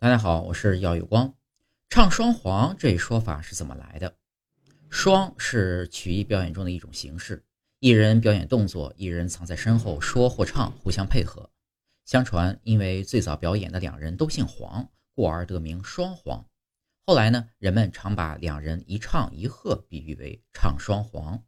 大家好，我是耀有光。唱双簧这一说法是怎么来的？双是曲艺表演中的一种形式，一人表演动作，一人藏在身后说或唱，互相配合。相传，因为最早表演的两人都姓黄，故而得名双簧。后来呢，人们常把两人一唱一和比喻为唱双簧。